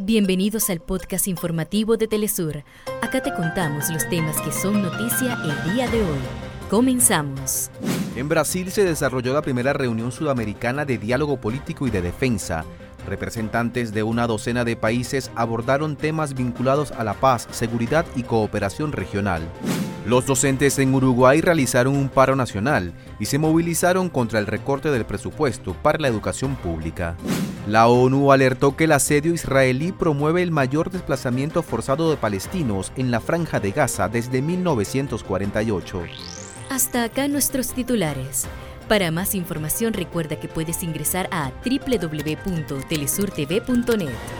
Bienvenidos al podcast informativo de Telesur. Acá te contamos los temas que son noticia el día de hoy. Comenzamos. En Brasil se desarrolló la primera reunión sudamericana de diálogo político y de defensa. Representantes de una docena de países abordaron temas vinculados a la paz, seguridad y cooperación regional. Los docentes en Uruguay realizaron un paro nacional y se movilizaron contra el recorte del presupuesto para la educación pública. La ONU alertó que el asedio israelí promueve el mayor desplazamiento forzado de palestinos en la franja de Gaza desde 1948. Hasta acá nuestros titulares. Para más información recuerda que puedes ingresar a www.telesurtv.net.